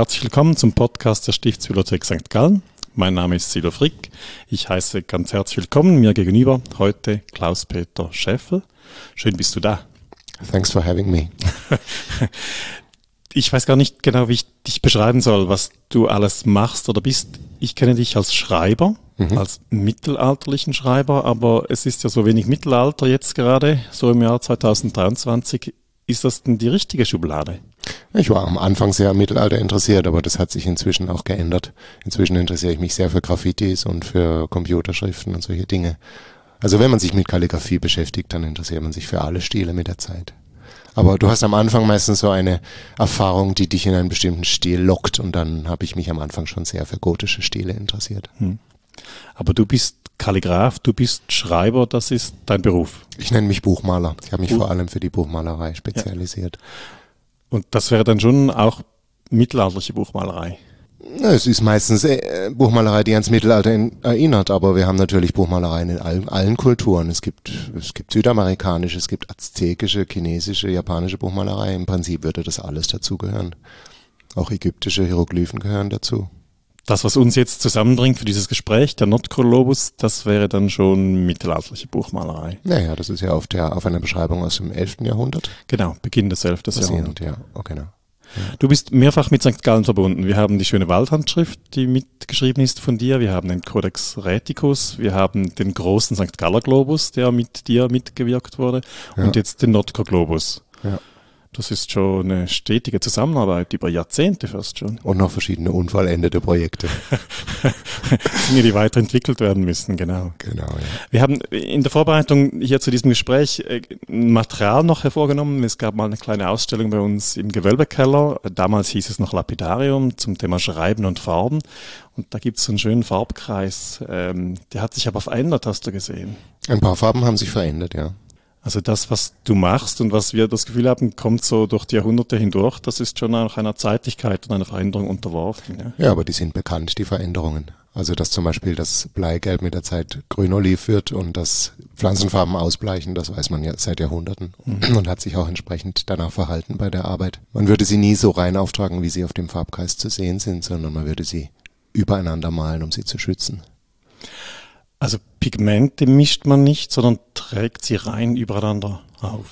Herzlich willkommen zum Podcast der Stiftsbibliothek St. Gallen. Mein Name ist Silo Frick. Ich heiße ganz herzlich willkommen mir gegenüber heute Klaus-Peter Schäffel. Schön bist du da. Thanks for having me. ich weiß gar nicht genau, wie ich dich beschreiben soll, was du alles machst oder bist. Ich kenne dich als Schreiber, mhm. als mittelalterlichen Schreiber, aber es ist ja so wenig Mittelalter jetzt gerade, so im Jahr 2023. Ist das denn die richtige Schublade? Ich war am Anfang sehr am Mittelalter interessiert, aber das hat sich inzwischen auch geändert. Inzwischen interessiere ich mich sehr für Graffitis und für Computerschriften und solche Dinge. Also wenn man sich mit Kalligrafie beschäftigt, dann interessiert man sich für alle Stile mit der Zeit. Aber du hast am Anfang meistens so eine Erfahrung, die dich in einen bestimmten Stil lockt und dann habe ich mich am Anfang schon sehr für gotische Stile interessiert. Hm. Aber du bist Kalligraph, du bist Schreiber, das ist dein Beruf. Ich nenne mich Buchmaler. Ich habe mich Buch. vor allem für die Buchmalerei spezialisiert. Ja. Und das wäre dann schon auch mittelalterliche Buchmalerei. Es ist meistens äh, Buchmalerei, die ans Mittelalter in, erinnert, aber wir haben natürlich Buchmalereien in allen, allen Kulturen. Es gibt, es gibt südamerikanische, es gibt aztekische, chinesische, japanische Buchmalerei. Im Prinzip würde das alles dazugehören. Auch ägyptische Hieroglyphen gehören dazu. Das, was uns jetzt zusammenbringt für dieses Gespräch, der Notkolobus, das wäre dann schon mittelalterliche Buchmalerei. Naja, das ist ja auf, der, auf einer Beschreibung aus dem 11. Jahrhundert. Genau, Beginn des 11. Jahrhunderts. Ja, oh, genau. Du bist mehrfach mit St. Gallen verbunden. Wir haben die schöne Waldhandschrift, die mitgeschrieben ist von dir. Wir haben den Codex Räticus. Wir haben den großen St. Galler Globus, der mit dir mitgewirkt wurde. Ja. Und jetzt den Notker Globus. Ja. Das ist schon eine stetige Zusammenarbeit über Jahrzehnte fast schon. Und noch verschiedene unvollendete Projekte. Dinge, die weiterentwickelt werden müssen, genau. Genau, ja. Wir haben in der Vorbereitung hier zu diesem Gespräch äh, Material noch hervorgenommen. Es gab mal eine kleine Ausstellung bei uns im Gewölbekeller. Damals hieß es noch Lapidarium zum Thema Schreiben und Farben. Und da gibt es einen schönen Farbkreis. Ähm, der hat sich aber verändert, hast du gesehen. Ein paar Farben haben sich verändert, ja. Also das, was du machst und was wir das Gefühl haben, kommt so durch die Jahrhunderte hindurch, das ist schon auch einer Zeitlichkeit und einer Veränderung unterworfen. Ja? ja, aber die sind bekannt, die Veränderungen. Also dass zum Beispiel das Bleigelb mit der Zeit grün-oliv wird und dass Pflanzenfarben ausbleichen, das weiß man ja seit Jahrhunderten mhm. und hat sich auch entsprechend danach verhalten bei der Arbeit. Man würde sie nie so rein auftragen, wie sie auf dem Farbkreis zu sehen sind, sondern man würde sie übereinander malen, um sie zu schützen. Also Pigmente mischt man nicht, sondern trägt sie rein übereinander auf.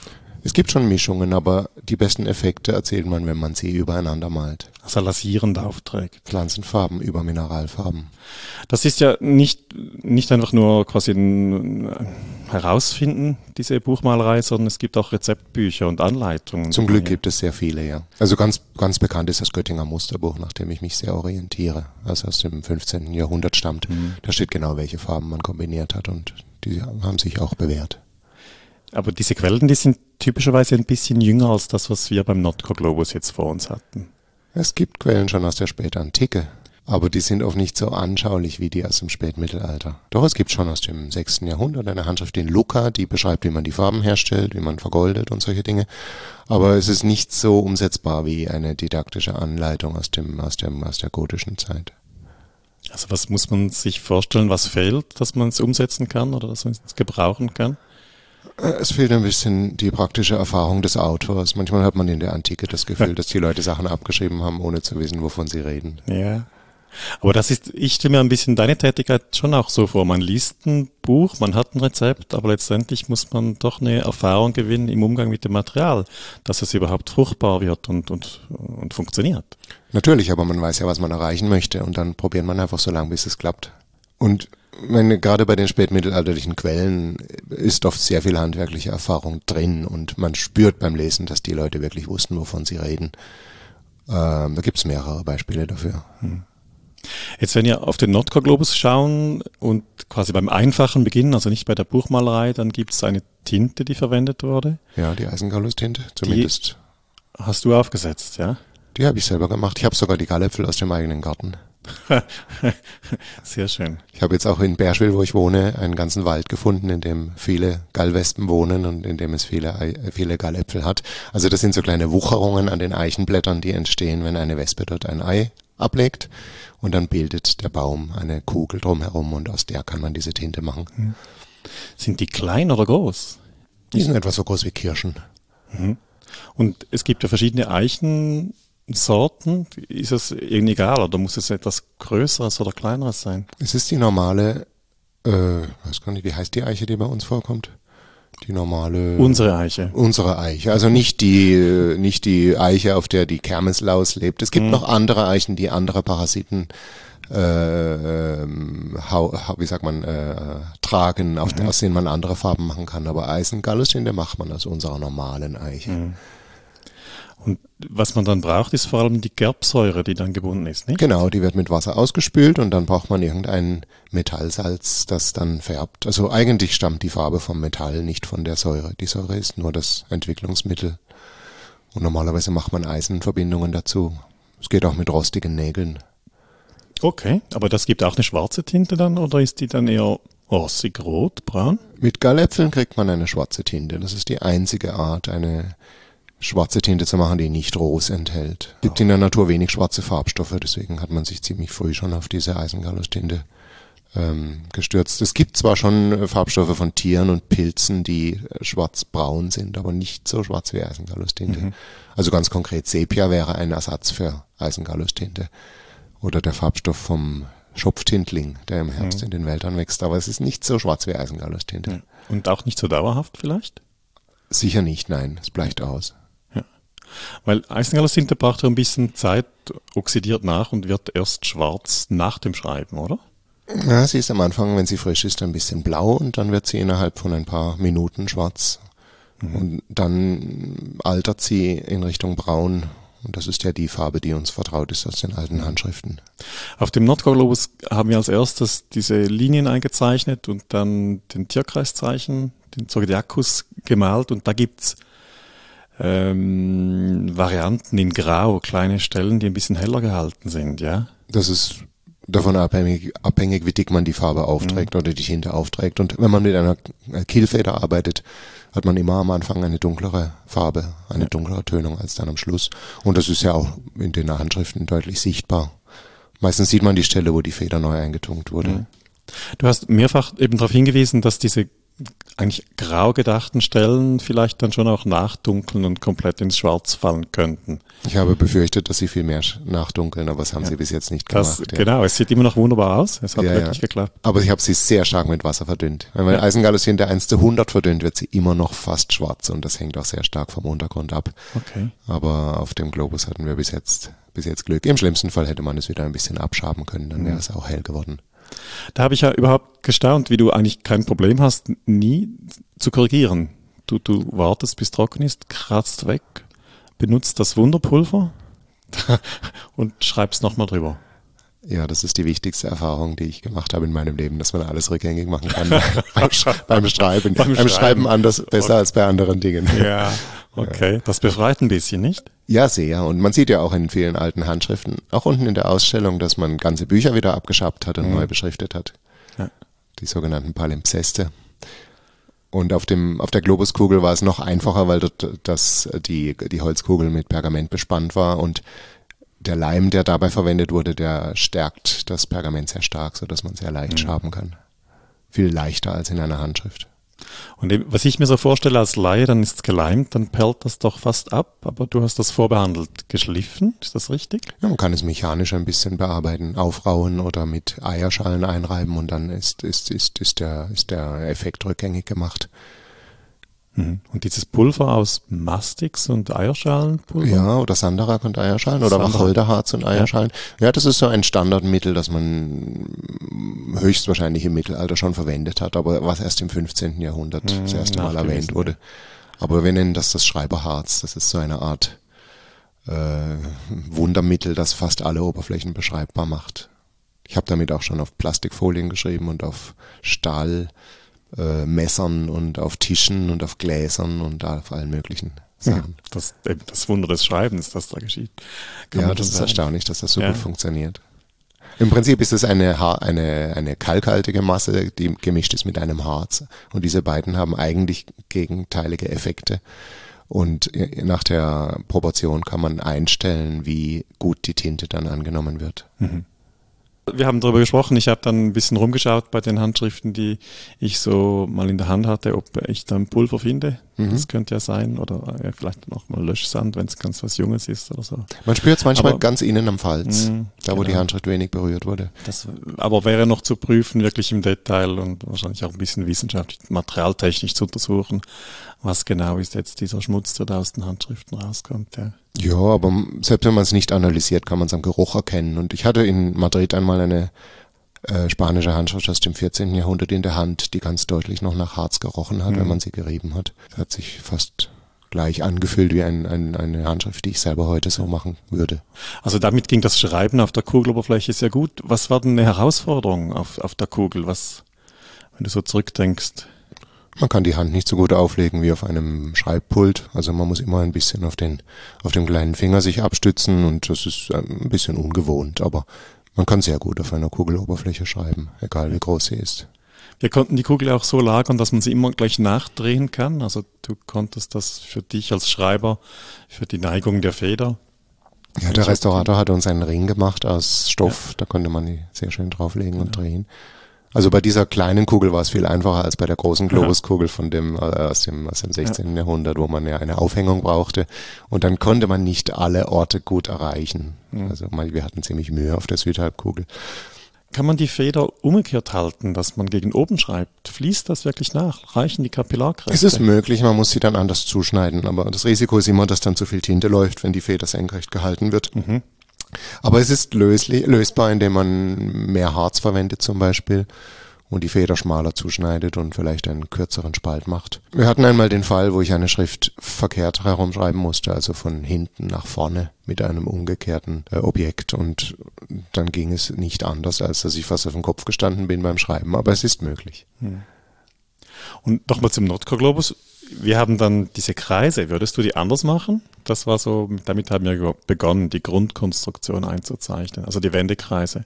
Es gibt schon Mischungen, aber die besten Effekte erzielt man, wenn man sie übereinander malt. Also lasierend aufträgt. Pflanzenfarben über Mineralfarben. Das ist ja nicht, nicht einfach nur quasi ein Herausfinden, diese Buchmalerei, sondern es gibt auch Rezeptbücher und Anleitungen. Zum Glück gibt es sehr viele, ja. Also ganz, ganz bekannt ist das Göttinger Musterbuch, nach dem ich mich sehr orientiere, also aus dem 15. Jahrhundert stammt. Mhm. Da steht genau, welche Farben man kombiniert hat und die haben sich auch bewährt. Aber diese Quellen, die sind typischerweise ein bisschen jünger als das, was wir beim Notco Globus jetzt vor uns hatten. Es gibt Quellen schon aus der Spätantike, aber die sind oft nicht so anschaulich wie die aus dem Spätmittelalter. Doch es gibt schon aus dem 6. Jahrhundert eine Handschrift in Luca, die beschreibt, wie man die Farben herstellt, wie man vergoldet und solche Dinge. Aber es ist nicht so umsetzbar wie eine didaktische Anleitung aus dem, aus dem, aus der gotischen Zeit. Also was muss man sich vorstellen, was fehlt, dass man es umsetzen kann oder dass man es gebrauchen kann? Äh, es fehlt ein bisschen die praktische Erfahrung des Autors. Manchmal hat man in der Antike das Gefühl, dass die Leute Sachen abgeschrieben haben, ohne zu wissen, wovon sie reden. Ja. Aber das ist, ich stelle mir ein bisschen deine Tätigkeit schon auch so vor. Man liest ein Buch, man hat ein Rezept, aber letztendlich muss man doch eine Erfahrung gewinnen im Umgang mit dem Material, dass es überhaupt fruchtbar wird und, und, und funktioniert. Natürlich, aber man weiß ja, was man erreichen möchte und dann probiert man einfach so lange, bis es klappt. Und meine, gerade bei den spätmittelalterlichen Quellen ist oft sehr viel handwerkliche Erfahrung drin und man spürt beim Lesen, dass die Leute wirklich wussten, wovon sie reden. Ähm, da gibt es mehrere Beispiele dafür. Hm. Jetzt, wenn wir auf den Nordcore-Globus schauen und quasi beim einfachen Beginn, also nicht bei der Buchmalerei, dann gibt es eine Tinte, die verwendet wurde. Ja, die Eisengalus-Tinte, zumindest. Die hast du aufgesetzt, ja? Die habe ich selber gemacht. Ich habe sogar die Galläpfel aus dem eigenen Garten. Sehr schön. Ich habe jetzt auch in Berschwil, wo ich wohne, einen ganzen Wald gefunden, in dem viele Gallwespen wohnen und in dem es viele, viele Galläpfel hat. Also das sind so kleine Wucherungen an den Eichenblättern, die entstehen, wenn eine Wespe dort ein Ei ablegt. Und dann bildet der Baum eine Kugel drumherum und aus der kann man diese Tinte machen. Hm. Sind die klein oder groß? Die sind etwa so groß wie Kirschen. Mhm. Und es gibt ja verschiedene Eichen, Sorten? Ist es irgendwie egal oder muss es etwas Größeres oder Kleineres sein? Es ist die normale, äh, weiß gar nicht, wie heißt die Eiche, die bei uns vorkommt? Die normale. Unsere Eiche. Unsere Eiche. Also nicht die, nicht die Eiche, auf der die Kermeslaus lebt. Es gibt mhm. noch andere Eichen, die andere Parasiten äh, hau, wie sagt man, äh, tragen, auf, mhm. aus denen man andere Farben machen kann. Aber Eisengallustine macht man aus unserer normalen Eiche. Mhm. Und was man dann braucht, ist vor allem die Gerbsäure, die dann gebunden ist, nicht? Genau, die wird mit Wasser ausgespült und dann braucht man irgendein Metallsalz, das dann färbt. Also eigentlich stammt die Farbe vom Metall, nicht von der Säure. Die Säure ist nur das Entwicklungsmittel. Und normalerweise macht man Eisenverbindungen dazu. Es geht auch mit rostigen Nägeln. Okay, aber das gibt auch eine schwarze Tinte dann oder ist die dann eher rostig rot, braun? Mit Galläpfeln kriegt man eine schwarze Tinte. Das ist die einzige Art, eine schwarze Tinte zu machen, die nicht Ros enthält. Es gibt in der Natur wenig schwarze Farbstoffe, deswegen hat man sich ziemlich früh schon auf diese Eisengallus-Tinte ähm, gestürzt. Es gibt zwar schon äh, Farbstoffe von Tieren und Pilzen, die äh, schwarz-braun sind, aber nicht so schwarz wie Eisengallus-Tinte. Mhm. Also ganz konkret, Sepia wäre ein Ersatz für Eisengallus-Tinte. Oder der Farbstoff vom Schopftintling, der im Herbst mhm. in den Wäldern wächst. Aber es ist nicht so schwarz wie Eisengallus-Tinte. Und auch nicht so dauerhaft vielleicht? Sicher nicht, nein. Es bleicht aus. Weil Eisengallustinte braucht ja ein bisschen Zeit, oxidiert nach und wird erst schwarz nach dem Schreiben, oder? Ja, sie ist am Anfang, wenn sie frisch ist, ein bisschen blau und dann wird sie innerhalb von ein paar Minuten schwarz. Mhm. Und dann altert sie in Richtung braun. Und das ist ja die Farbe, die uns vertraut ist aus den alten. Handschriften. Auf dem Nordglobus haben wir als erstes diese Linien eingezeichnet und dann den Tierkreiszeichen, den Zodiacus gemalt und da gibt's ähm, Varianten in Grau, kleine Stellen, die ein bisschen heller gehalten sind, ja? Das ist davon abhängig, abhängig wie dick man die Farbe aufträgt mhm. oder die Tinte aufträgt. Und wenn man mit einer Kielfeder arbeitet, hat man immer am Anfang eine dunklere Farbe, eine ja. dunklere Tönung als dann am Schluss. Und das ist ja auch in den Handschriften deutlich sichtbar. Meistens sieht man die Stelle, wo die Feder neu eingetunkt wurde. Mhm. Du hast mehrfach eben darauf hingewiesen, dass diese eigentlich grau gedachten Stellen vielleicht dann schon auch nachdunkeln und komplett ins Schwarz fallen könnten. Ich habe befürchtet, dass sie viel mehr nachdunkeln, aber das haben ja. sie bis jetzt nicht das, gemacht. Ja. Genau, es sieht immer noch wunderbar aus. Es hat ja, wirklich geklappt. Aber ich habe sie sehr stark mit Wasser verdünnt. Wenn man ja. Eisengalussin der 1 zu 100 verdünnt, wird sie immer noch fast schwarz und das hängt auch sehr stark vom Untergrund ab. Okay. Aber auf dem Globus hatten wir bis jetzt, bis jetzt Glück. Im schlimmsten Fall hätte man es wieder ein bisschen abschaben können, dann wäre mhm. es auch hell geworden. Da habe ich ja überhaupt gestaunt, wie du eigentlich kein Problem hast, nie zu korrigieren. Du, du wartest, bis trocken ist, kratzt weg, benutzt das Wunderpulver und schreibst nochmal drüber. Ja, das ist die wichtigste Erfahrung, die ich gemacht habe in meinem Leben, dass man alles rückgängig machen kann beim, beim, Schreiben. Beim, beim Schreiben anders besser okay. als bei anderen Dingen. Ja, okay. Das befreit ein bisschen, nicht? Ja, sehr. Und man sieht ja auch in vielen alten Handschriften, auch unten in der Ausstellung, dass man ganze Bücher wieder abgeschabt hat und mhm. neu beschriftet hat. Ja. Die sogenannten Palimpseste. Und auf dem, auf der Globuskugel war es noch einfacher, weil dort das, die, die Holzkugel mit Pergament bespannt war und der Leim, der dabei verwendet wurde, der stärkt das Pergament sehr stark, sodass man sehr leicht mhm. schaben kann. Viel leichter als in einer Handschrift. Und was ich mir so vorstelle als Laie, dann ist es geleimt, dann perlt das doch fast ab, aber du hast das vorbehandelt geschliffen, ist das richtig? Ja, man kann es mechanisch ein bisschen bearbeiten, aufrauen oder mit Eierschalen einreiben und dann ist, ist, ist, ist, der, ist der Effekt rückgängig gemacht. Mhm. Und dieses Pulver aus Mastix und Eierschalenpulver? Ja, oder Sandarak und Eierschalen oder Wacholderharz und Eierschalen. Ja. ja, das ist so ein Standardmittel, das man höchstwahrscheinlich im Mittelalter schon verwendet hat, aber was erst im 15. Jahrhundert mhm, das erste Mal erwähnt wurde. Aber wir nennen das das Schreiberharz. Das ist so eine Art äh, Wundermittel, das fast alle Oberflächen beschreibbar macht. Ich habe damit auch schon auf Plastikfolien geschrieben und auf Stahl äh, Messern und auf Tischen und auf Gläsern und auf allen möglichen Sachen. Das, das Wunder des Schreibens, das da geschieht. Kann ja, das ist sagen. erstaunlich, dass das so ja. gut funktioniert. Im Prinzip ist es eine, eine, eine kalkhaltige Masse, die gemischt ist mit einem Harz. Und diese beiden haben eigentlich gegenteilige Effekte. Und nach der Proportion kann man einstellen, wie gut die Tinte dann angenommen wird. Mhm. Wir haben darüber gesprochen. Ich habe dann ein bisschen rumgeschaut bei den Handschriften, die ich so mal in der Hand hatte, ob ich dann Pulver finde. Mhm. Das könnte ja sein. Oder ja, vielleicht noch mal Löschsand, wenn es ganz was Junges ist oder so. Man spürt es manchmal aber, ganz innen am Falz, mh, da wo genau. die Handschrift wenig berührt wurde. Das, aber wäre noch zu prüfen, wirklich im Detail und wahrscheinlich auch ein bisschen wissenschaftlich, materialtechnisch zu untersuchen, was genau ist jetzt dieser Schmutz, der da aus den Handschriften rauskommt. Ja. Ja, aber selbst wenn man es nicht analysiert, kann man es am Geruch erkennen. Und ich hatte in Madrid einmal eine äh, spanische Handschrift aus dem 14. Jahrhundert in der Hand, die ganz deutlich noch nach Harz gerochen hat, mhm. wenn man sie gerieben hat. Das hat sich fast gleich angefühlt wie ein, ein, eine Handschrift, die ich selber heute so machen würde. Also damit ging das Schreiben auf der Kugeloberfläche sehr gut. Was war denn eine Herausforderung auf, auf der Kugel? Was, wenn du so zurückdenkst? Man kann die Hand nicht so gut auflegen wie auf einem Schreibpult. Also man muss immer ein bisschen auf den, auf dem kleinen Finger sich abstützen und das ist ein bisschen ungewohnt, aber man kann sehr gut auf einer Kugeloberfläche schreiben, egal wie groß sie ist. Wir konnten die Kugel auch so lagern, dass man sie immer gleich nachdrehen kann. Also du konntest das für dich als Schreiber, für die Neigung der Feder. Ja, der Restaurator hat uns einen Ring gemacht aus Stoff, ja. da konnte man die sehr schön drauflegen und ja. drehen. Also bei dieser kleinen Kugel war es viel einfacher als bei der großen Globuskugel von dem, äh, aus, dem, aus dem 16. Ja. Jahrhundert, wo man ja eine Aufhängung brauchte. Und dann konnte man nicht alle Orte gut erreichen. Mhm. Also wir hatten ziemlich Mühe auf der Südhalbkugel. Kann man die Feder umgekehrt halten, dass man gegen oben schreibt? Fließt das wirklich nach? Reichen die Kapillarkräfte? Es ist möglich, man muss sie dann anders zuschneiden. Aber das Risiko ist immer, dass dann zu viel Tinte läuft, wenn die Feder senkrecht gehalten wird. Mhm. Aber es ist löslich, lösbar, indem man mehr Harz verwendet zum Beispiel und die Feder schmaler zuschneidet und vielleicht einen kürzeren Spalt macht. Wir hatten einmal den Fall, wo ich eine Schrift verkehrt herumschreiben musste, also von hinten nach vorne mit einem umgekehrten äh, Objekt und dann ging es nicht anders, als dass ich fast auf dem Kopf gestanden bin beim Schreiben, aber es ist möglich. Hm. Und nochmal zum Nordkoglobus wir haben dann diese Kreise. Würdest du die anders machen? Das war so, damit haben wir begonnen, die Grundkonstruktion einzuzeichnen, also die Wendekreise.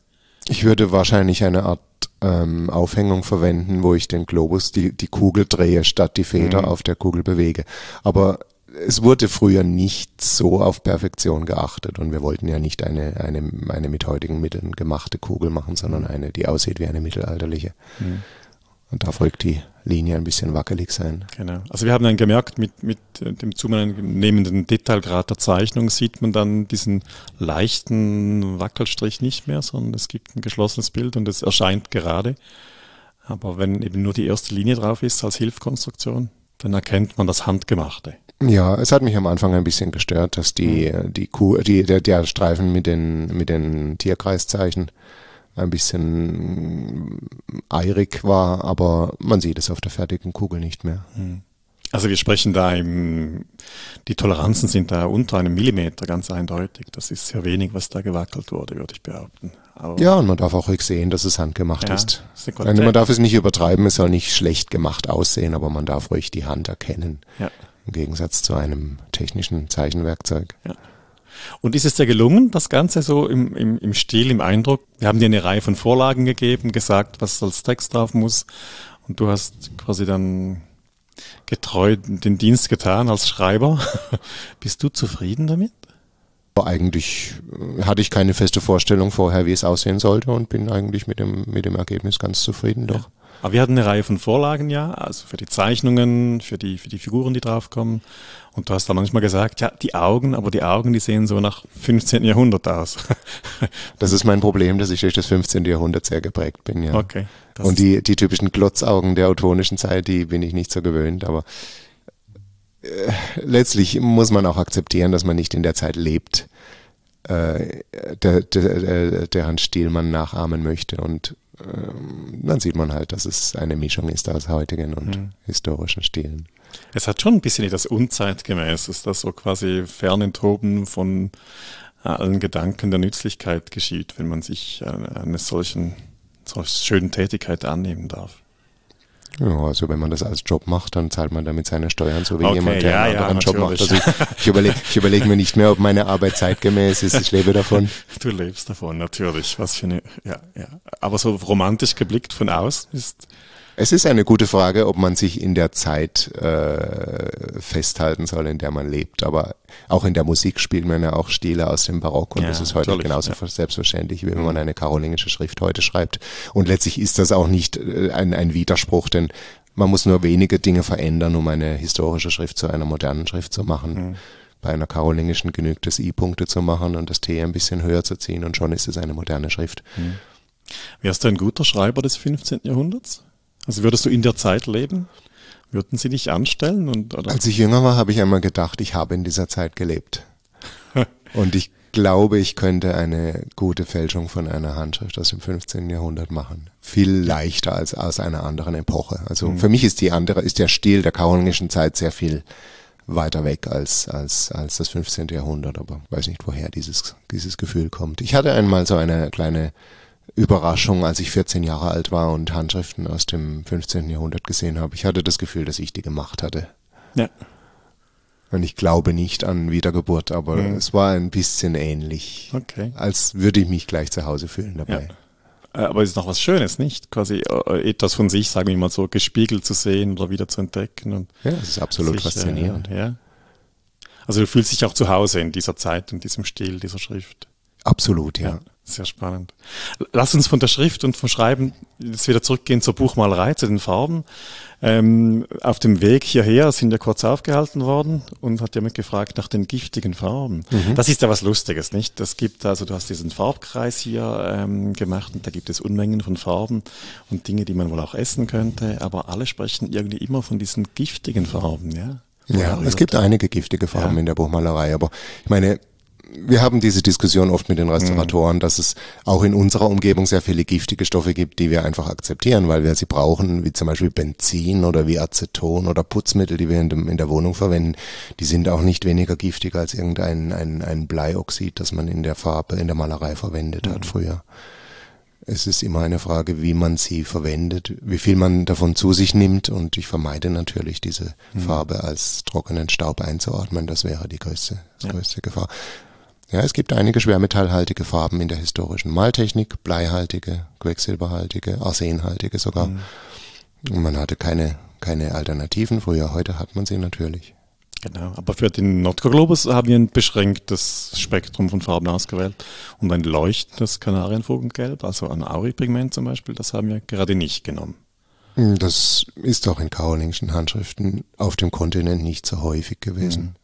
Ich würde wahrscheinlich eine Art ähm, Aufhängung verwenden, wo ich den Globus, die, die Kugel drehe, statt die Feder mhm. auf der Kugel bewege. Aber es wurde früher nicht so auf Perfektion geachtet und wir wollten ja nicht eine, eine, eine mit heutigen Mitteln gemachte Kugel machen, sondern eine, die aussieht wie eine mittelalterliche. Mhm. Und da folgt die Linie ein bisschen wackelig sein. Genau. Also wir haben dann gemerkt, mit, mit dem zunehmenden Detailgrad der Zeichnung sieht man dann diesen leichten Wackelstrich nicht mehr, sondern es gibt ein geschlossenes Bild und es erscheint gerade. Aber wenn eben nur die erste Linie drauf ist als Hilfkonstruktion, dann erkennt man das Handgemachte. Ja, es hat mich am Anfang ein bisschen gestört, dass die, mhm. die, Kuh, die der, der Streifen mit den, mit den Tierkreiszeichen ein bisschen eirig war, aber man sieht es auf der fertigen Kugel nicht mehr. Hm. Also wir sprechen da im, die Toleranzen sind da unter einem Millimeter ganz eindeutig. Das ist sehr wenig, was da gewackelt wurde, würde ich behaupten. Aber ja, und man darf auch ruhig sehen, dass es handgemacht ja, ist. ist man darf es nicht übertreiben, es soll nicht schlecht gemacht aussehen, aber man darf ruhig die Hand erkennen. Ja. Im Gegensatz zu einem technischen Zeichenwerkzeug. Ja. Und ist es dir gelungen, das Ganze so im, im, im Stil, im Eindruck? Wir haben dir eine Reihe von Vorlagen gegeben, gesagt, was als Text drauf muss. Und du hast quasi dann getreu den Dienst getan als Schreiber. Bist du zufrieden damit? Eigentlich äh, hatte ich keine feste Vorstellung vorher, wie es aussehen sollte und bin eigentlich mit dem, mit dem Ergebnis ganz zufrieden doch. Ja. Aber wir hatten eine Reihe von Vorlagen ja, also für die Zeichnungen, für die, für die Figuren, die draufkommen. Und du hast da manchmal gesagt, ja, die Augen, aber die Augen, die sehen so nach 15. Jahrhundert aus. das ist mein Problem, dass ich durch das 15. Jahrhundert sehr geprägt bin, ja. Okay. Und die, die typischen Glotzaugen der autonischen Zeit, die bin ich nicht so gewöhnt, aber äh, letztlich muss man auch akzeptieren, dass man nicht in der Zeit lebt, äh, der, der, deren Stil man nachahmen möchte. Und ähm, dann sieht man halt, dass es eine Mischung ist aus heutigen und mhm. historischen Stilen. Es hat schon ein bisschen etwas Unzeitgemäßes, dass so quasi Fernenthoben von allen Gedanken der Nützlichkeit geschieht, wenn man sich einer solchen, solchen schönen Tätigkeit annehmen darf. Ja, also wenn man das als Job macht, dann zahlt man damit seine Steuern, so wie okay, jemand, der ja, einen anderen ja, Job macht. Also ich, ich überlege überleg mir nicht mehr, ob meine Arbeit zeitgemäß ist. Ich lebe davon. Du lebst davon, natürlich. Was für eine, ja, ja. Aber so romantisch geblickt von außen ist Es ist eine gute Frage, ob man sich in der Zeit äh, festhalten soll, in der man lebt. Aber auch in der Musik spielt man ja auch Stile aus dem Barock und ja, das ist heute genauso ja. selbstverständlich, wie wenn man eine karolingische Schrift heute schreibt. Und letztlich ist das auch nicht äh, ein, ein Widerspruch, denn man muss nur wenige Dinge verändern, um eine historische Schrift zu einer modernen Schrift zu machen. Mhm. Bei einer karolingischen genügt es, I-Punkte zu machen und das T ein bisschen höher zu ziehen und schon ist es eine moderne Schrift. Mhm. Wärst du ein guter Schreiber des 15. Jahrhunderts? Also würdest du in der Zeit leben? Würden sie dich anstellen? Und, oder? Als ich jünger war, habe ich einmal gedacht, ich habe in dieser Zeit gelebt. und ich glaube, ich könnte eine gute Fälschung von einer Handschrift aus dem 15. Jahrhundert machen. Viel leichter als aus einer anderen Epoche. Also mhm. für mich ist die andere, ist der Stil der karolingischen Zeit sehr viel weiter weg als, als, als das 15. Jahrhundert, aber weiß nicht, woher dieses, dieses Gefühl kommt. Ich hatte einmal so eine kleine Überraschung, als ich 14 Jahre alt war und Handschriften aus dem 15. Jahrhundert gesehen habe. Ich hatte das Gefühl, dass ich die gemacht hatte. Ja. Und ich glaube nicht an Wiedergeburt, aber mhm. es war ein bisschen ähnlich. Okay. Als würde ich mich gleich zu Hause fühlen dabei. Ja. Äh, aber es ist noch was Schönes, nicht? Quasi äh, etwas von sich, sagen wir mal so, gespiegelt zu sehen oder wieder zu entdecken. Und ja, das ist absolut sich, faszinierend. Äh, ja. Also du fühlst dich auch zu Hause in dieser Zeit, in diesem Stil, dieser Schrift. Absolut, ja. ja. Sehr spannend. Lass uns von der Schrift und vom Schreiben jetzt wieder zurückgehen zur Buchmalerei, zu den Farben. Ähm, auf dem Weg hierher sind wir kurz aufgehalten worden und hat jemand gefragt nach den giftigen Farben. Mhm. Das ist ja was Lustiges, nicht? Das gibt also, du hast diesen Farbkreis hier ähm, gemacht und da gibt es Unmengen von Farben und Dinge, die man wohl auch essen könnte, aber alle sprechen irgendwie immer von diesen giftigen Farben, ja? Ja, es gibt einige giftige Farben ja. in der Buchmalerei, aber ich meine, wir haben diese Diskussion oft mit den Restauratoren, mhm. dass es auch in unserer Umgebung sehr viele giftige Stoffe gibt, die wir einfach akzeptieren, weil wir sie brauchen, wie zum Beispiel Benzin oder wie Aceton oder Putzmittel, die wir in, dem, in der Wohnung verwenden. Die sind auch nicht weniger giftig als irgendein ein, ein Bleioxid, das man in der Farbe, in der Malerei verwendet mhm. hat früher. Es ist immer eine Frage, wie man sie verwendet, wie viel man davon zu sich nimmt und ich vermeide natürlich diese mhm. Farbe als trockenen Staub einzuatmen. Das wäre die größte, ja. größte Gefahr. Ja, es gibt einige schwermetallhaltige Farben in der historischen Maltechnik, bleihaltige, quecksilberhaltige, arsenhaltige sogar. Mhm. Und man hatte keine, keine Alternativen früher, heute hat man sie natürlich. Genau, aber für den Nordglobus haben wir ein beschränktes Spektrum von Farben ausgewählt und ein leuchtendes Kanarienvogelgelb, also ein Auripigment zum Beispiel, das haben wir gerade nicht genommen. Das ist auch in karolingischen Handschriften auf dem Kontinent nicht so häufig gewesen.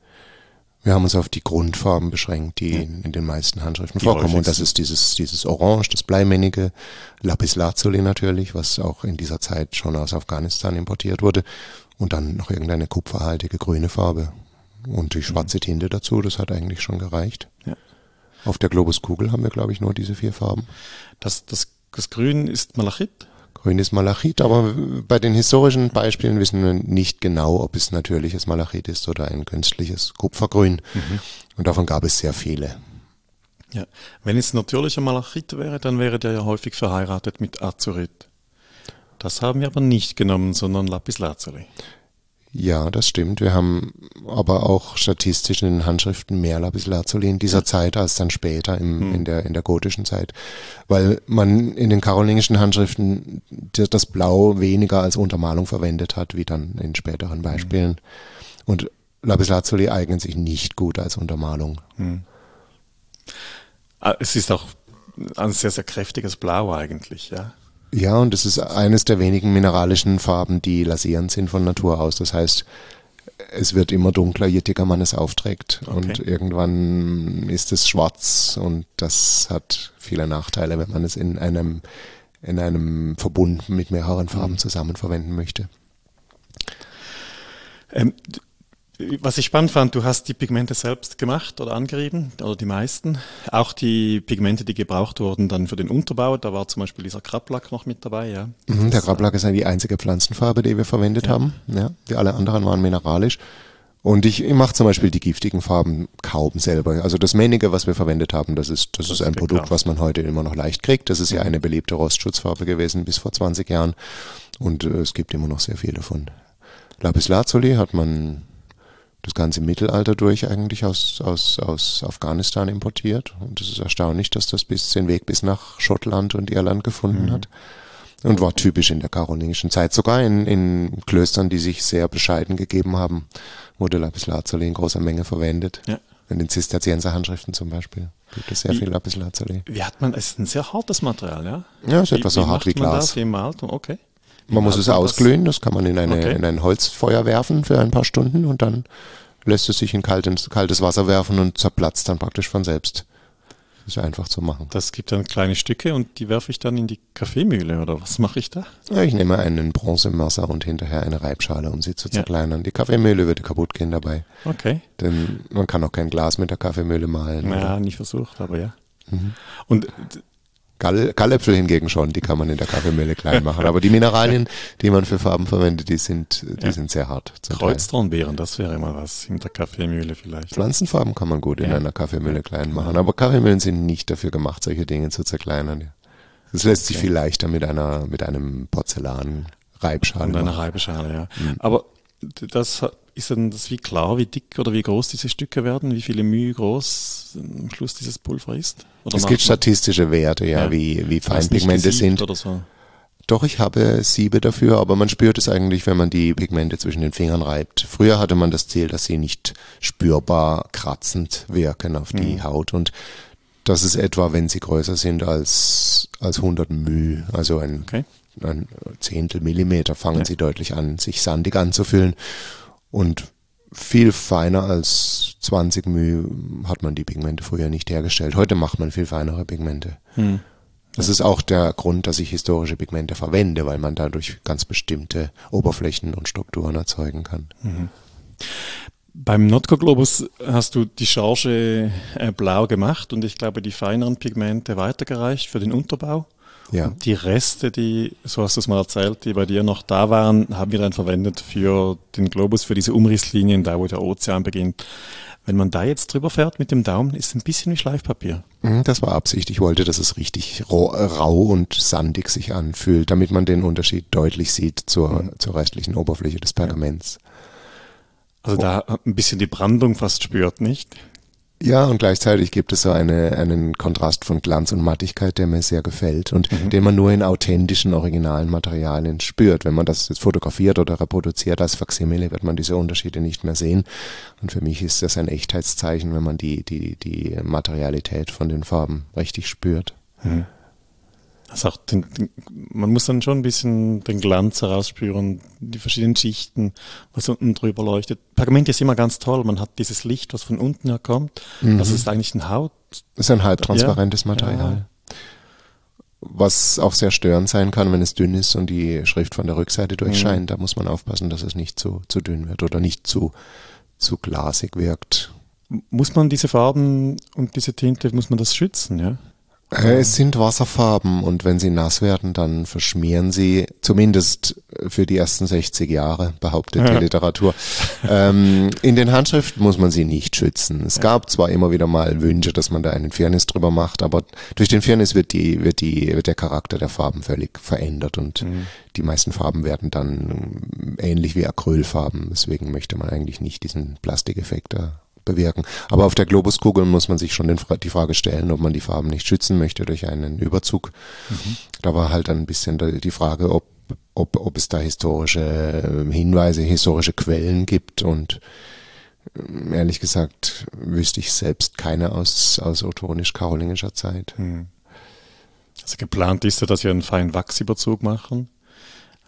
Mhm. Wir haben uns auf die Grundfarben beschränkt, die ja. in, den meisten Handschriften die vorkommen. Und das ist dieses, dieses Orange, das Bleimännige, Lapis Lazuli natürlich, was auch in dieser Zeit schon aus Afghanistan importiert wurde. Und dann noch irgendeine kupferhaltige grüne Farbe. Und die schwarze Tinte dazu, das hat eigentlich schon gereicht. Ja. Auf der Globuskugel haben wir, glaube ich, nur diese vier Farben. Das, das, das Grün ist Malachit? Grünes Malachit, aber bei den historischen Beispielen wissen wir nicht genau, ob es natürliches Malachit ist oder ein künstliches Kupfergrün. Mhm. Und davon gab es sehr viele. Ja, wenn es natürlicher Malachit wäre, dann wäre der ja häufig verheiratet mit Azurit. Das haben wir aber nicht genommen, sondern Lapis Lazuli. Ja, das stimmt. Wir haben aber auch statistisch in den Handschriften mehr Lapislazuli in dieser Zeit als dann später im, mhm. in, der, in der gotischen Zeit. Weil man in den karolingischen Handschriften das Blau weniger als Untermalung verwendet hat, wie dann in späteren Beispielen. Mhm. Und Lapislazuli eignen sich nicht gut als Untermalung. Mhm. Es ist auch ein sehr, sehr kräftiges Blau eigentlich, ja. Ja, und es ist eines der wenigen mineralischen Farben, die lasierend sind von Natur aus. Das heißt, es wird immer dunkler, je dicker man es aufträgt. Okay. Und irgendwann ist es schwarz und das hat viele Nachteile, wenn man es in einem, in einem Verbund mit mehreren Farben mhm. zusammen verwenden möchte. Ähm, was ich spannend fand, du hast die Pigmente selbst gemacht oder angerieben, oder die meisten. Auch die Pigmente, die gebraucht wurden dann für den Unterbau, da war zum Beispiel dieser Krablack noch mit dabei, ja. Mhm, der Krablack ist ja die einzige Pflanzenfarbe, die wir verwendet ja. haben. Ja, die alle anderen waren mineralisch. Und ich, ich mache zum Beispiel die giftigen Farben kaum selber. Also das Männige, was wir verwendet haben, das ist, das, das ist ein Produkt, klar. was man heute immer noch leicht kriegt. Das ist ja eine beliebte Rostschutzfarbe gewesen bis vor 20 Jahren. Und äh, es gibt immer noch sehr viel davon. Lapis Lazuli hat man das ganze Mittelalter durch eigentlich aus, aus, aus Afghanistan importiert. Und es ist erstaunlich, dass das bis den Weg bis nach Schottland und Irland gefunden mhm. hat. und war typisch in der karolingischen Zeit, sogar in, in Klöstern, die sich sehr bescheiden gegeben haben, wurde Lapislazuli in großer Menge verwendet. Ja. In den Zisterzienser-Handschriften zum Beispiel gibt es sehr wie, viel Lapislazuli. Wie hat man, es ist ein sehr hartes Material, ja? Ja, es ist etwa so hart wie Glas. Das, wie malt? Okay. Man muss es ausglühen, das kann man in, eine, okay. in ein Holzfeuer werfen für ein paar Stunden und dann lässt es sich in kaltes, kaltes Wasser werfen und zerplatzt dann praktisch von selbst. Das ist einfach zu machen. Das gibt dann kleine Stücke und die werfe ich dann in die Kaffeemühle oder was mache ich da? Ja, ich nehme einen Bronzemesser und hinterher eine Reibschale, um sie zu zerkleinern. Ja. Die Kaffeemühle würde kaputt gehen dabei. Okay. Denn man kann auch kein Glas mit der Kaffeemühle malen. Ja, oder? nicht versucht, aber ja. Mhm. Und Gall, Galläpfel hingegen schon, die kann man in der Kaffeemühle klein machen. Aber die Mineralien, die man für Farben verwendet, die sind, die ja. sind sehr hart. Kreuztraunbeeren, das wäre immer was in der Kaffeemühle vielleicht. Pflanzenfarben kann man gut ja. in einer Kaffeemühle klein machen. Aber Kaffeemühlen sind nicht dafür gemacht, solche Dinge zu zerkleinern. Das lässt sich okay. viel leichter mit einer, mit einem Porzellan Reibschale. Und einer Reibeschale, ja. Mhm. Aber das ist dann das wie klar, wie dick oder wie groß diese Stücke werden, wie viele Mühe groß am Schluss dieses Pulver ist? Oder es gibt statistische Werte, ja, ja. wie, wie Feinpigmente sind. So. Doch, ich habe Siebe dafür, aber man spürt es eigentlich, wenn man die Pigmente zwischen den Fingern reibt. Früher hatte man das Ziel, dass sie nicht spürbar kratzend wirken auf die mhm. Haut und das ist etwa, wenn sie größer sind als, als 100 μ, also ein, okay. ein Zehntel Millimeter, fangen ja. sie deutlich an, sich sandig anzufühlen. Und viel feiner als 20 μ hat man die Pigmente früher nicht hergestellt. Heute macht man viel feinere Pigmente. Hm. Das ist auch der Grund, dass ich historische Pigmente verwende, weil man dadurch ganz bestimmte Oberflächen und Strukturen erzeugen kann. Mhm. Beim Notco Globus hast du die Charge äh, blau gemacht und ich glaube die feineren Pigmente weitergereicht für den Unterbau. Ja. Die Reste, die, so hast du es mal erzählt, die bei dir noch da waren, haben wir dann verwendet für den Globus, für diese Umrisslinien, da wo der Ozean beginnt. Wenn man da jetzt drüber fährt mit dem Daumen, ist es ein bisschen wie Schleifpapier. Mhm, das war Absicht. Ich wollte, dass es richtig rau, und sandig sich anfühlt, damit man den Unterschied deutlich sieht zur, mhm. zur restlichen Oberfläche des Pergaments. Also da ein bisschen die Brandung fast spürt, nicht? Ja, und gleichzeitig gibt es so eine, einen Kontrast von Glanz und Mattigkeit, der mir sehr gefällt und mhm. den man nur in authentischen, originalen Materialien spürt. Wenn man das jetzt fotografiert oder reproduziert als Faximile, wird man diese Unterschiede nicht mehr sehen. Und für mich ist das ein Echtheitszeichen, wenn man die, die, die Materialität von den Farben richtig spürt. Mhm. Also den, den, man muss dann schon ein bisschen den Glanz herausspüren, die verschiedenen Schichten, was unten drüber leuchtet. Pergament ist immer ganz toll, man hat dieses Licht, was von unten her kommt. Mhm. Das ist eigentlich ein Haut. Das ist ein halbtransparentes ja. Material. Ja. Was auch sehr störend sein kann, wenn es dünn ist und die Schrift von der Rückseite durchscheint. Mhm. Da muss man aufpassen, dass es nicht zu, zu dünn wird oder nicht zu, zu glasig wirkt. Muss man diese Farben und diese Tinte, muss man das schützen, ja? Äh, es sind Wasserfarben und wenn sie nass werden, dann verschmieren sie, zumindest für die ersten 60 Jahre, behauptet ja. die Literatur. Ähm, in den Handschriften muss man sie nicht schützen. Es ja. gab zwar immer wieder mal Wünsche, dass man da einen Firnis drüber macht, aber durch den Firnis wird die, wird die, wird der Charakter der Farben völlig verändert und mhm. die meisten Farben werden dann ähnlich wie Acrylfarben. Deswegen möchte man eigentlich nicht diesen Plastikeffekt da bewirken. Aber auf der Globuskugel muss man sich schon die Frage stellen, ob man die Farben nicht schützen möchte durch einen Überzug. Mhm. Da war halt ein bisschen die Frage, ob, ob, ob es da historische Hinweise, historische Quellen gibt und ähm, ehrlich gesagt wüsste ich selbst keine aus, aus ottonisch-karolingischer Zeit. Mhm. Also geplant ist ja, dass wir einen feinen Wachsüberzug machen.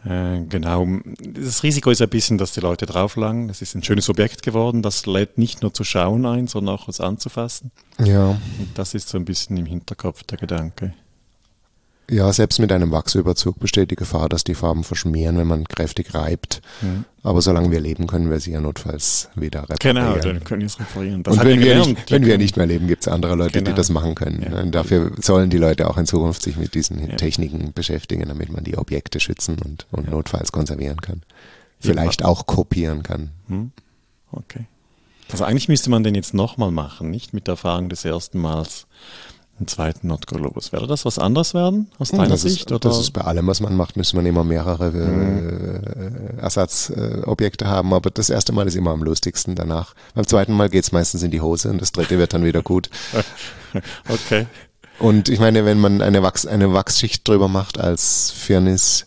Äh, genau. Das Risiko ist ein bisschen, dass die Leute drauflangen. Es ist ein schönes Objekt geworden. Das lädt nicht nur zu schauen ein, sondern auch was anzufassen. Ja. Und das ist so ein bisschen im Hinterkopf der Gedanke. Ja, selbst mit einem Wachsüberzug besteht die Gefahr, dass die Farben verschmieren, wenn man kräftig reibt. Mhm. Aber solange wir leben, können wir sie ja notfalls wieder reparieren. Genau, dann können wir es reparieren. Das Und wenn wir, nicht, wenn wir nicht mehr leben, gibt es andere Leute, genau. die das machen können. Ja. dafür sollen die Leute auch in Zukunft sich mit diesen ja. Techniken beschäftigen, damit man die Objekte schützen und, und ja. notfalls konservieren kann. Vielleicht auch kopieren kann. Mhm. Okay. Also eigentlich müsste man den jetzt nochmal machen, nicht mit der Erfahrung des ersten Mals einen zweiten Notglobus. Wäre das was anderes werden aus hm, deiner das Sicht? Ist, oder? Das ist bei allem, was man macht, müsste man immer mehrere mhm. äh, Ersatzobjekte äh, haben. Aber das erste Mal ist immer am lustigsten danach. Beim zweiten Mal geht es meistens in die Hose und das dritte wird dann wieder gut. okay. Und ich meine, wenn man eine, Wachs, eine Wachsschicht drüber macht als Firnis,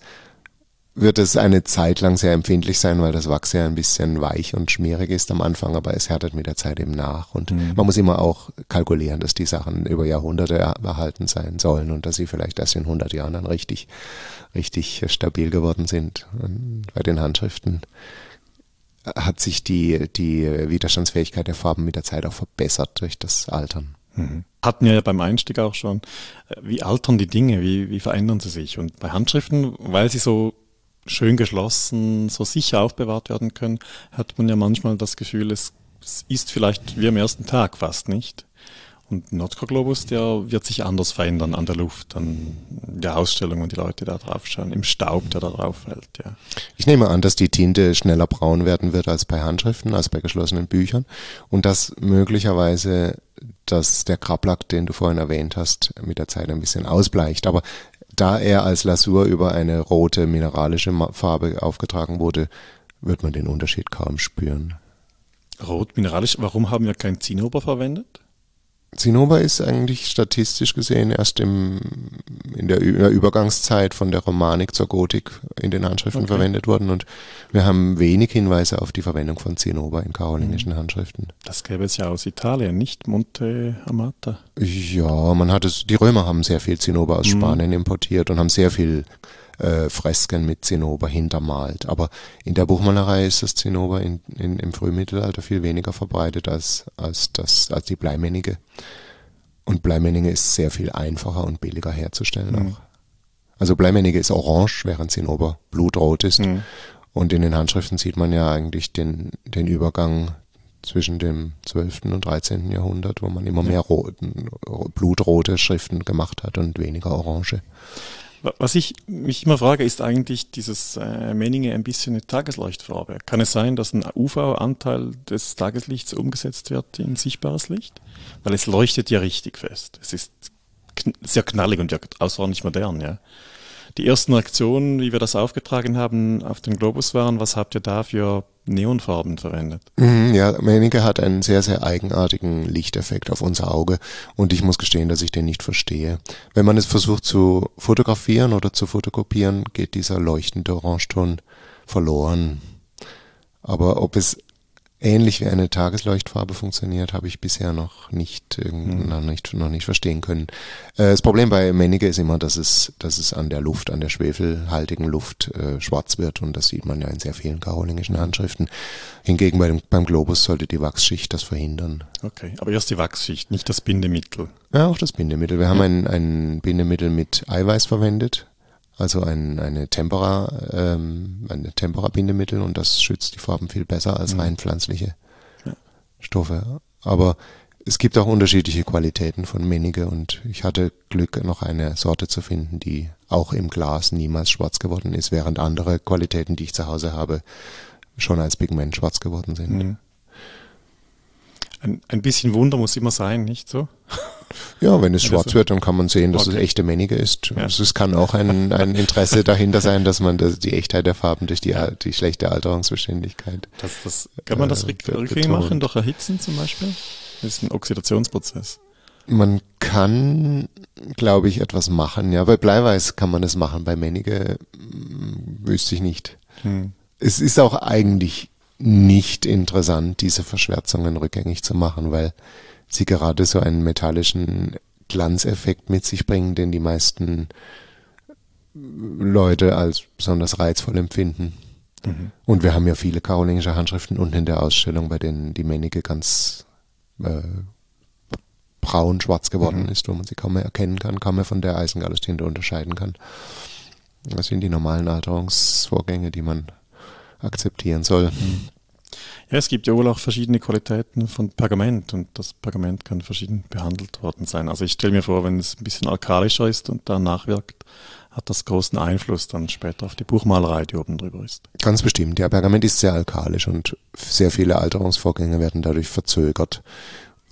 wird es eine Zeit lang sehr empfindlich sein, weil das Wachs ja ein bisschen weich und schmierig ist am Anfang, aber es härtet mit der Zeit eben nach. Und mhm. man muss immer auch kalkulieren, dass die Sachen über Jahrhunderte erhalten sein sollen und dass sie vielleicht erst in 100 Jahren dann richtig, richtig stabil geworden sind. Und bei den Handschriften hat sich die, die Widerstandsfähigkeit der Farben mit der Zeit auch verbessert durch das Altern. Mhm. Hatten wir ja beim Einstieg auch schon, wie altern die Dinge, wie, wie verändern sie sich? Und bei Handschriften, weil sie so schön geschlossen, so sicher aufbewahrt werden können, hat man ja manchmal das Gefühl, es, es ist vielleicht wie am ersten Tag fast nicht. Und Nordkar Globus, der wird sich anders verändern an der Luft, an der Ausstellung und die Leute da drauf schauen, im Staub, der da drauf fällt. Ja. Ich nehme an, dass die Tinte schneller braun werden wird als bei Handschriften, als bei geschlossenen Büchern und dass möglicherweise dass der Krablack, den du vorhin erwähnt hast, mit der Zeit ein bisschen ausbleicht. Aber da er als Lasur über eine rote mineralische Farbe aufgetragen wurde, wird man den Unterschied kaum spüren. Rot mineralisch, warum haben wir kein Zinnober verwendet? Zinnober ist eigentlich statistisch gesehen erst im, in, der, in der Übergangszeit von der Romanik zur Gotik in den Handschriften okay. verwendet worden und wir haben wenig Hinweise auf die Verwendung von Zinnober in karolingischen mhm. Handschriften. Das gäbe es ja aus Italien, nicht Monte Amata? Ja, man hat es, die Römer haben sehr viel Zinnober aus mhm. Spanien importiert und haben sehr viel äh, Fresken mit Zinnober hintermalt. Aber in der Buchmalerei ist das Zinnober in, in, im Frühmittelalter viel weniger verbreitet als, als, das, als die Bleimännige. Und Bleimännige ist sehr viel einfacher und billiger herzustellen mhm. auch. Also Bleimännige ist orange, während Zinnober blutrot ist. Mhm. Und in den Handschriften sieht man ja eigentlich den, den Übergang zwischen dem 12. und 13. Jahrhundert, wo man immer mehr roten, blutrote Schriften gemacht hat und weniger orange. Was ich mich immer frage, ist eigentlich dieses äh, Menninge ein bisschen eine Tagesleuchtfarbe. Kann es sein, dass ein UV-Anteil des Tageslichts umgesetzt wird in sichtbares Licht? Weil es leuchtet ja richtig fest. Es ist kn sehr knallig und ja außerordentlich modern, ja. Die ersten Reaktionen, wie wir das aufgetragen haben auf dem Globus waren, was habt ihr da für Neonfarben verwendet? Mhm, ja, Menneke hat einen sehr, sehr eigenartigen Lichteffekt auf unser Auge und ich muss gestehen, dass ich den nicht verstehe. Wenn man es versucht zu fotografieren oder zu fotokopieren, geht dieser leuchtende Orangeton verloren. Aber ob es ähnlich wie eine Tagesleuchtfarbe funktioniert, habe ich bisher noch nicht, mhm. noch nicht, noch nicht verstehen können. Äh, das Problem bei Männige ist immer, dass es, dass es an der Luft, an der schwefelhaltigen Luft äh, schwarz wird und das sieht man ja in sehr vielen karolingischen Handschriften. Hingegen bei dem, beim Globus sollte die Wachsschicht das verhindern. Okay, aber erst die Wachsschicht, nicht das Bindemittel. Ja, auch das Bindemittel. Wir haben ein, ein Bindemittel mit Eiweiß verwendet also ein, eine Tempera, ähm, eine Tempera-Bindemittel und das schützt die Farben viel besser als mhm. rein pflanzliche ja. Stoffe. Aber es gibt auch unterschiedliche Qualitäten von Menige und ich hatte Glück, noch eine Sorte zu finden, die auch im Glas niemals schwarz geworden ist, während andere Qualitäten, die ich zu Hause habe, schon als Pigment schwarz geworden sind. Mhm. Ein, ein bisschen Wunder muss immer sein, nicht so? Ja, wenn es schwarz wird, dann kann man sehen, dass okay. es echte Männige ist. Ja. Also es kann auch ein, ein Interesse dahinter sein, dass man das, die Echtheit der Farben durch die, die schlechte Alterungsbeständigkeit. Das, das, kann man das äh, rückgängig machen, durch Erhitzen zum Beispiel? Das ist ein Oxidationsprozess. Man kann, glaube ich, etwas machen. Ja, bei Bleiweiß kann man das machen. Bei Männige hm, wüsste ich nicht. Hm. Es ist auch eigentlich nicht interessant, diese Verschwärzungen rückgängig zu machen, weil sie gerade so einen metallischen Glanzeffekt mit sich bringen, den die meisten Leute als besonders reizvoll empfinden. Mhm. Und wir haben ja viele karolingische Handschriften unten in der Ausstellung, bei denen die Männige ganz äh, braun-schwarz geworden mhm. ist, wo man sie kaum mehr erkennen kann, kaum mehr von der Eisengallustinte unterscheiden kann. Das sind die normalen Alterungsvorgänge, die man akzeptieren soll. Mhm. Ja, es gibt ja wohl auch verschiedene Qualitäten von Pergament und das Pergament kann verschieden behandelt worden sein. Also ich stelle mir vor, wenn es ein bisschen alkalischer ist und dann nachwirkt, hat das großen Einfluss dann später auf die Buchmalerei, die oben drüber ist. Ganz bestimmt. Ja, Pergament ist sehr alkalisch und sehr viele Alterungsvorgänge werden dadurch verzögert.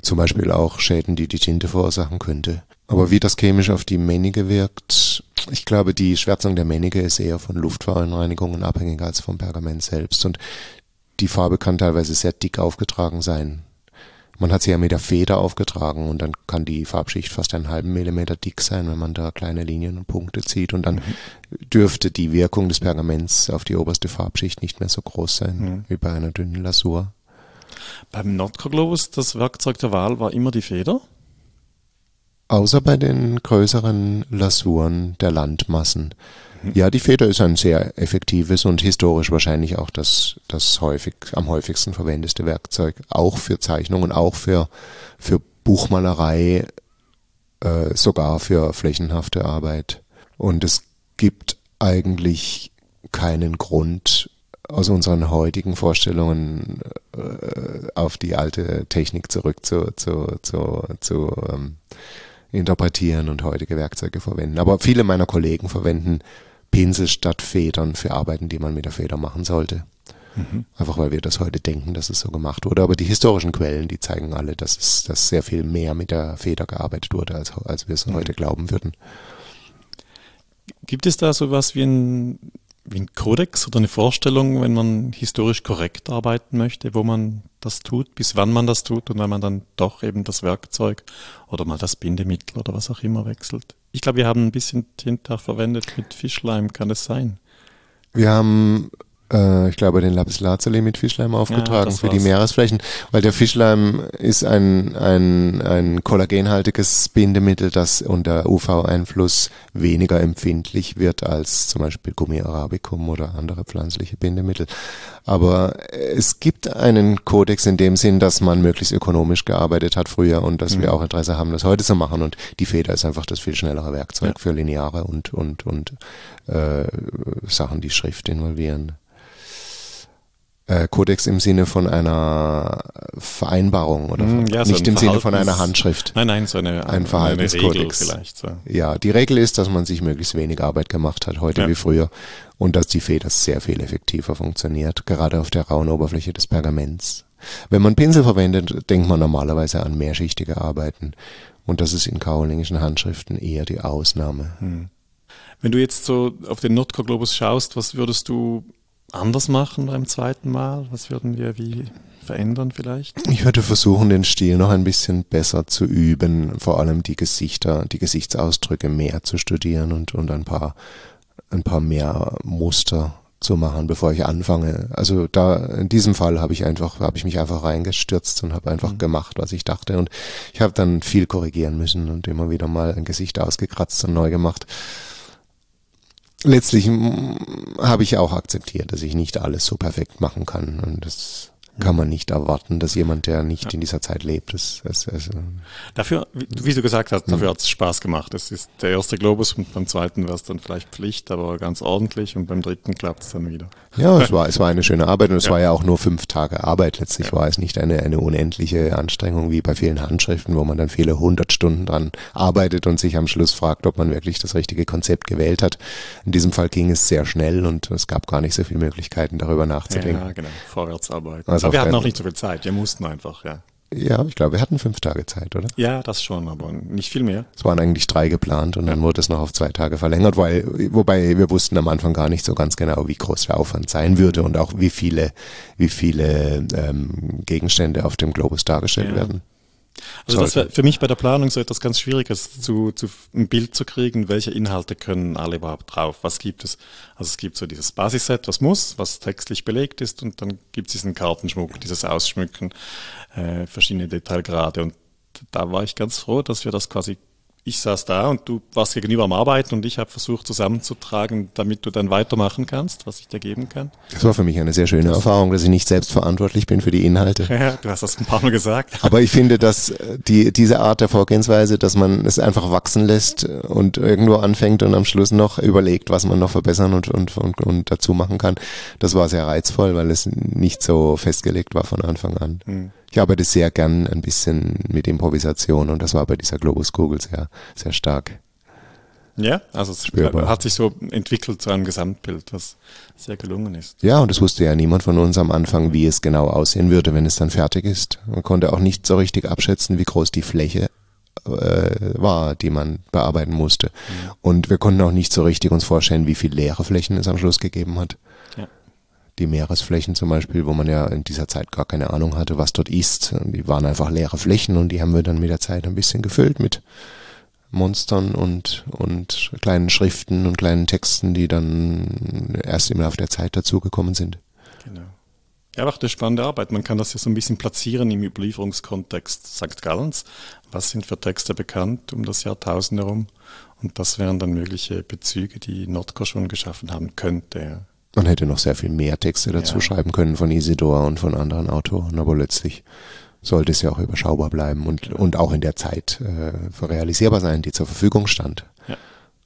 Zum Beispiel auch Schäden, die die Tinte verursachen könnte. Aber wie das chemisch auf die Männige wirkt, ich glaube, die Schwärzung der Männige ist eher von Luftverunreinigungen abhängig als vom Pergament selbst. Und die Farbe kann teilweise sehr dick aufgetragen sein. Man hat sie ja mit der Feder aufgetragen und dann kann die Farbschicht fast einen halben Millimeter dick sein, wenn man da kleine Linien und Punkte zieht und dann mhm. dürfte die Wirkung des Pergaments auf die oberste Farbschicht nicht mehr so groß sein mhm. wie bei einer dünnen Lasur. Beim Nordcore Globus, das Werkzeug der Wahl war immer die Feder? Außer bei den größeren Lasuren der Landmassen. Mhm. Ja, die Feder ist ein sehr effektives und historisch wahrscheinlich auch das, das häufig, am häufigsten verwendeste Werkzeug. Auch für Zeichnungen, auch für, für Buchmalerei, äh, sogar für flächenhafte Arbeit. Und es gibt eigentlich keinen Grund, aus unseren heutigen Vorstellungen äh, auf die alte Technik zurück zu, zu, zu, zu ähm, interpretieren und heutige Werkzeuge verwenden. Aber viele meiner Kollegen verwenden Pinsel statt Federn für Arbeiten, die man mit der Feder machen sollte. Mhm. Einfach weil wir das heute denken, dass es so gemacht wurde. Aber die historischen Quellen, die zeigen alle, dass es dass sehr viel mehr mit der Feder gearbeitet wurde, als, als wir es mhm. heute glauben würden. Gibt es da sowas wie ein wie ein Kodex oder eine Vorstellung, wenn man historisch korrekt arbeiten möchte, wo man das tut, bis wann man das tut und wenn man dann doch eben das Werkzeug oder mal das Bindemittel oder was auch immer wechselt. Ich glaube, wir haben ein bisschen Tinte verwendet mit Fischleim, kann es sein? Wir haben äh, ich glaube, den Lapis Lazuli mit Fischleim aufgetragen ja, für die Meeresflächen, weil der Fischleim ist ein, ein, ein kollagenhaltiges Bindemittel, das unter UV-Einfluss weniger empfindlich wird als zum Beispiel Gummi arabicum oder andere pflanzliche Bindemittel. Aber es gibt einen Kodex in dem Sinn, dass man möglichst ökonomisch gearbeitet hat früher und dass mhm. wir auch Interesse haben, das heute zu machen. Und die Feder ist einfach das viel schnellere Werkzeug ja. für lineare und, und, und äh, Sachen, die Schrift involvieren äh, Kodex im Sinne von einer Vereinbarung oder hm, von, ja, nicht so im Sinne von einer Handschrift. Nein, nein, so eine, ein Verhaltenskodex. vielleicht. So. Ja, die Regel ist, dass man sich möglichst wenig Arbeit gemacht hat, heute ja. wie früher, und dass die Feder sehr viel effektiver funktioniert, gerade auf der rauen Oberfläche des Pergaments. Wenn man Pinsel verwendet, denkt man normalerweise an mehrschichtige Arbeiten. Und das ist in karolingischen Handschriften eher die Ausnahme. Hm. Wenn du jetzt so auf den Nordcore-Globus schaust, was würdest du anders machen beim zweiten Mal? Was würden wir wie verändern vielleicht? Ich würde versuchen, den Stil noch ein bisschen besser zu üben, vor allem die Gesichter, die Gesichtsausdrücke mehr zu studieren und, und ein paar, ein paar mehr Muster zu machen, bevor ich anfange. Also da in diesem Fall habe ich einfach habe ich mich einfach reingestürzt und habe einfach mhm. gemacht, was ich dachte und ich habe dann viel korrigieren müssen und immer wieder mal ein Gesicht ausgekratzt und neu gemacht letztlich habe ich auch akzeptiert, dass ich nicht alles so perfekt machen kann. Und das kann man nicht erwarten, dass jemand, der nicht ja. in dieser Zeit lebt, das, das, das Dafür, wie du gesagt hast, dafür hat es Spaß gemacht. Es ist der erste Globus und beim zweiten wäre es dann vielleicht Pflicht, aber ganz ordentlich und beim dritten klappt es dann wieder. Ja, es war, es war eine schöne Arbeit und es ja. war ja auch nur fünf Tage Arbeit. Letztlich ja. war es nicht eine, eine unendliche Anstrengung wie bei vielen Handschriften, wo man dann viele hundert Stunden dran arbeitet und sich am Schluss fragt, ob man wirklich das richtige Konzept gewählt hat. In diesem Fall ging es sehr schnell und es gab gar nicht so viele Möglichkeiten, darüber nachzudenken. Ja, genau. Vorwärtsarbeiten. Also aber wir hatten auch nicht so viel Zeit. Wir mussten einfach, ja. Ja, ich glaube, wir hatten fünf Tage Zeit, oder? Ja, das schon, aber nicht viel mehr. Es waren eigentlich drei geplant und ja. dann wurde es noch auf zwei Tage verlängert, weil, wobei wir wussten am Anfang gar nicht so ganz genau, wie groß der Aufwand sein würde und auch wie viele, wie viele ähm, Gegenstände auf dem Globus dargestellt ja. werden. Also das wäre für mich bei der Planung so etwas ganz Schwieriges, zu, zu ein Bild zu kriegen, welche Inhalte können alle überhaupt drauf, was gibt es. Also es gibt so dieses Basisset, was muss, was textlich belegt ist und dann gibt es diesen Kartenschmuck, dieses Ausschmücken, äh, verschiedene Detailgrade. Und da war ich ganz froh, dass wir das quasi ich saß da und du warst gegenüber am Arbeiten und ich habe versucht zusammenzutragen, damit du dann weitermachen kannst, was ich dir geben kann. Das war für mich eine sehr schöne das Erfahrung, dass ich nicht selbst verantwortlich bin für die Inhalte. Ja, du hast das ein paar Mal gesagt. Aber ich finde, dass die, diese Art der Vorgehensweise, dass man es einfach wachsen lässt und irgendwo anfängt und am Schluss noch überlegt, was man noch verbessern und, und, und, und dazu machen kann, das war sehr reizvoll, weil es nicht so festgelegt war von Anfang an. Mhm ich arbeite sehr gern ein bisschen mit Improvisation und das war bei dieser Globus Kugel sehr, sehr stark. Ja, also es Spürbar. hat sich so entwickelt zu einem Gesamtbild, was sehr gelungen ist. Ja, und es wusste ja niemand von uns am Anfang, wie es genau aussehen würde, wenn es dann fertig ist. Man konnte auch nicht so richtig abschätzen, wie groß die Fläche äh, war, die man bearbeiten musste. Mhm. Und wir konnten auch nicht so richtig uns vorstellen, wie viel leere Flächen es am Schluss gegeben hat. Die Meeresflächen zum Beispiel, wo man ja in dieser Zeit gar keine Ahnung hatte, was dort ist. Die waren einfach leere Flächen und die haben wir dann mit der Zeit ein bisschen gefüllt mit Monstern und, und kleinen Schriften und kleinen Texten, die dann erst im Laufe der Zeit dazugekommen sind. Genau. Ja, macht eine spannende Arbeit. Man kann das ja so ein bisschen platzieren im Überlieferungskontext St. Gallens. Was sind für Texte bekannt um das Jahrtausend herum? Und das wären dann mögliche Bezüge, die Nordkor schon geschaffen haben könnte. Man hätte noch sehr viel mehr Texte dazu ja. schreiben können von Isidor und von anderen Autoren, aber letztlich sollte es ja auch überschaubar bleiben und, ja. und auch in der Zeit äh, realisierbar sein, die zur Verfügung stand. Ja.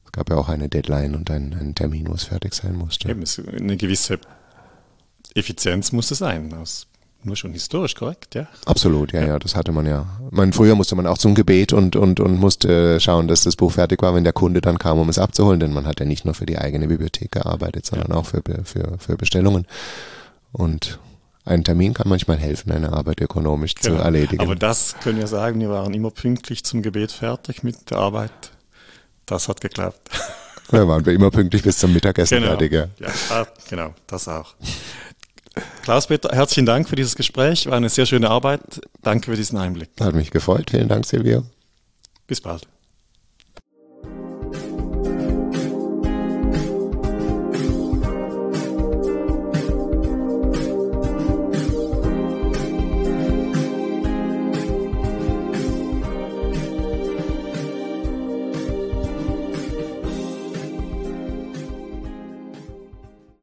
Es gab ja auch eine Deadline und einen, einen Termin, wo es fertig sein musste. Eben, eine gewisse Effizienz muss es sein. Aus nur schon historisch korrekt, ja? Absolut, ja, ja, ja, das hatte man ja. Man, früher musste man auch zum Gebet und, und, und musste schauen, dass das Buch fertig war, wenn der Kunde dann kam, um es abzuholen, denn man hat ja nicht nur für die eigene Bibliothek gearbeitet, sondern ja. auch für, für, für Bestellungen. Und ein Termin kann manchmal helfen, eine Arbeit ökonomisch genau. zu erledigen. Aber das können wir sagen, wir waren immer pünktlich zum Gebet fertig mit der Arbeit. Das hat geklappt. Da waren wir immer pünktlich bis zum Mittagessen genau. fertig. Ja. ja, ah, genau, das auch. Klaus-Peter, herzlichen Dank für dieses Gespräch. War eine sehr schöne Arbeit. Danke für diesen Einblick. Hat mich gefreut. Vielen Dank, Silvio. Bis bald.